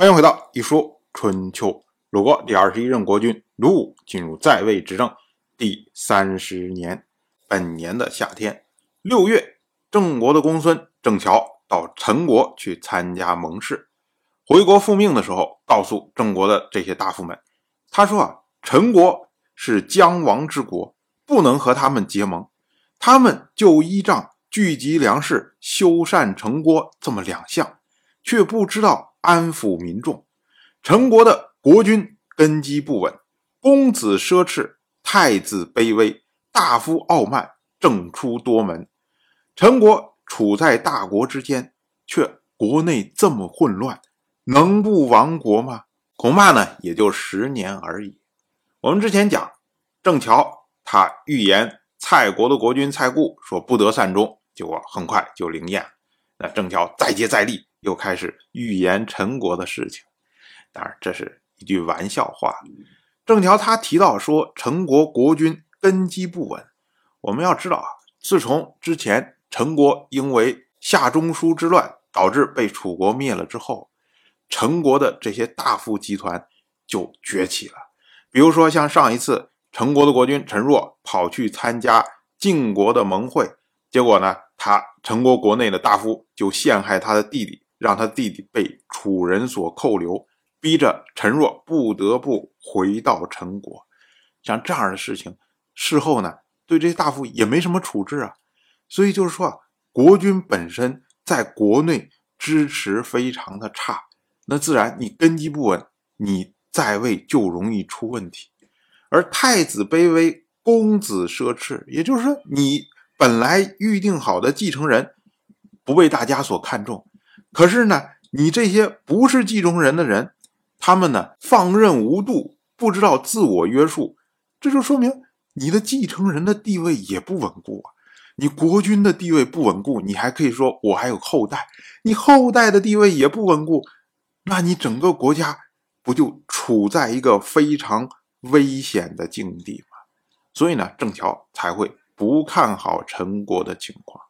欢迎回到一说春秋。鲁国第二十一任国君鲁武进入在位执政第三十年，本年的夏天六月，郑国的公孙郑乔到陈国去参加盟誓。回国复命的时候，告诉郑国的这些大夫们，他说啊，陈国是将亡之国，不能和他们结盟。他们就依仗聚集粮食、修缮城郭这么两项，却不知道安抚民众。陈国的国君根基不稳，公子奢侈，太子卑微，大夫傲慢，政出多门。陈国处在大国之间，却国内这么混乱。能不亡国吗？恐怕呢，也就十年而已。我们之前讲，郑乔他预言蔡国的国君蔡固说不得善终，结果很快就灵验。那郑乔再接再厉，又开始预言陈国的事情。当然，这是一句玩笑话。郑乔他提到说，陈国国君根基不稳。我们要知道啊，自从之前陈国因为夏中书之乱导致被楚国灭了之后。陈国的这些大夫集团就崛起了，比如说像上一次陈国的国君陈若跑去参加晋国的盟会，结果呢，他陈国国内的大夫就陷害他的弟弟，让他弟弟被楚人所扣留，逼着陈若不得不回到陈国。像这样的事情，事后呢，对这些大夫也没什么处置啊。所以就是说啊，国君本身在国内支持非常的差。那自然，你根基不稳，你在位就容易出问题。而太子卑微，公子奢侈，也就是说，你本来预定好的继承人不被大家所看重。可是呢，你这些不是继承人的人，他们呢放任无度，不知道自我约束，这就说明你的继承人的地位也不稳固啊。你国君的地位不稳固，你还可以说我还有后代，你后代的地位也不稳固。那你整个国家不就处在一个非常危险的境地吗？所以呢，郑乔才会不看好陈国的情况。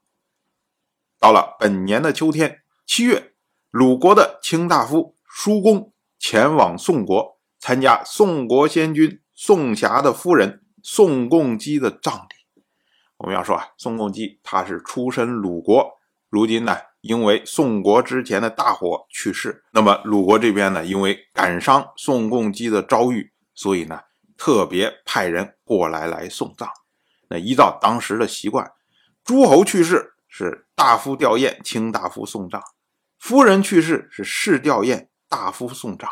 到了本年的秋天，七月，鲁国的卿大夫叔公前往宋国参加宋国先君宋霞的夫人宋共姬的葬礼。我们要说啊，宋共姬他是出身鲁国，如今呢。因为宋国之前的大火去世，那么鲁国这边呢，因为感伤宋共姬的遭遇，所以呢，特别派人过来来送葬。那依照当时的习惯，诸侯去世是大夫吊唁，卿大夫送葬；夫人去世是市吊唁，大夫送葬。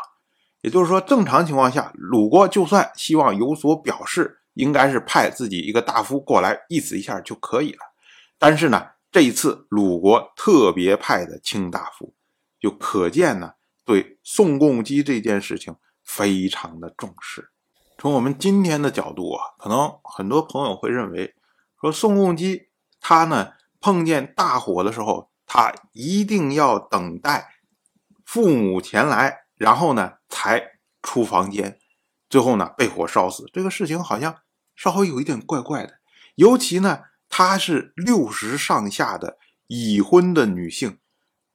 也就是说，正常情况下，鲁国就算希望有所表示，应该是派自己一个大夫过来意思一下就可以了。但是呢？这一次，鲁国特别派的卿大夫，就可见呢，对宋共姬这件事情非常的重视。从我们今天的角度啊，可能很多朋友会认为，说宋共姬他呢碰见大火的时候，他一定要等待父母前来，然后呢才出房间，最后呢被火烧死。这个事情好像稍微有一点怪怪的，尤其呢。她是六十上下的已婚的女性，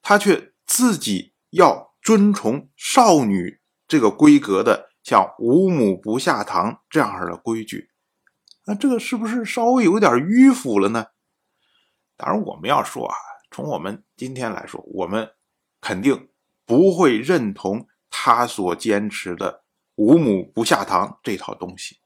她却自己要遵从少女这个规格的，像五母不下堂这样的规矩，那这个是不是稍微有点迂腐了呢？当然，我们要说啊，从我们今天来说，我们肯定不会认同他所坚持的五母不下堂这套东西，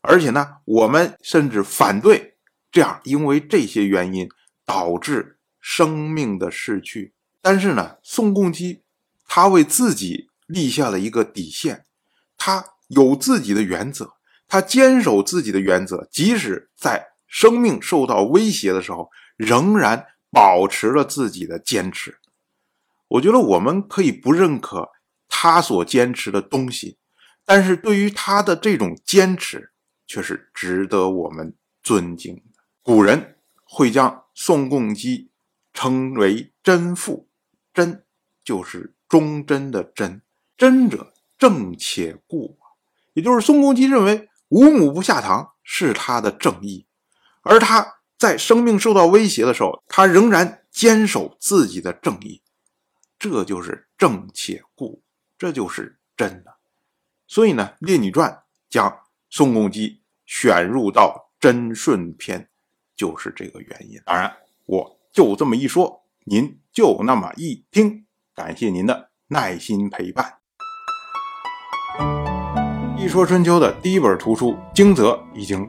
而且呢，我们甚至反对。这样，因为这些原因导致生命的逝去。但是呢，宋共基他为自己立下了一个底线，他有自己的原则，他坚守自己的原则，即使在生命受到威胁的时候，仍然保持了自己的坚持。我觉得我们可以不认可他所坚持的东西，但是对于他的这种坚持，却是值得我们尊敬的。古人会将宋共基称为贞妇，贞就是忠贞的贞，贞者正且固，也就是宋共基认为五母不下堂是他的正义，而他在生命受到威胁的时候，他仍然坚守自己的正义，这就是正且固。这就是真的。所以呢，《列女传》将宋公姬选入到贞顺篇，就是这个原因。当然，我就这么一说，您就那么一听。感谢您的耐心陪伴。一说春秋的第一本图书《惊泽》已经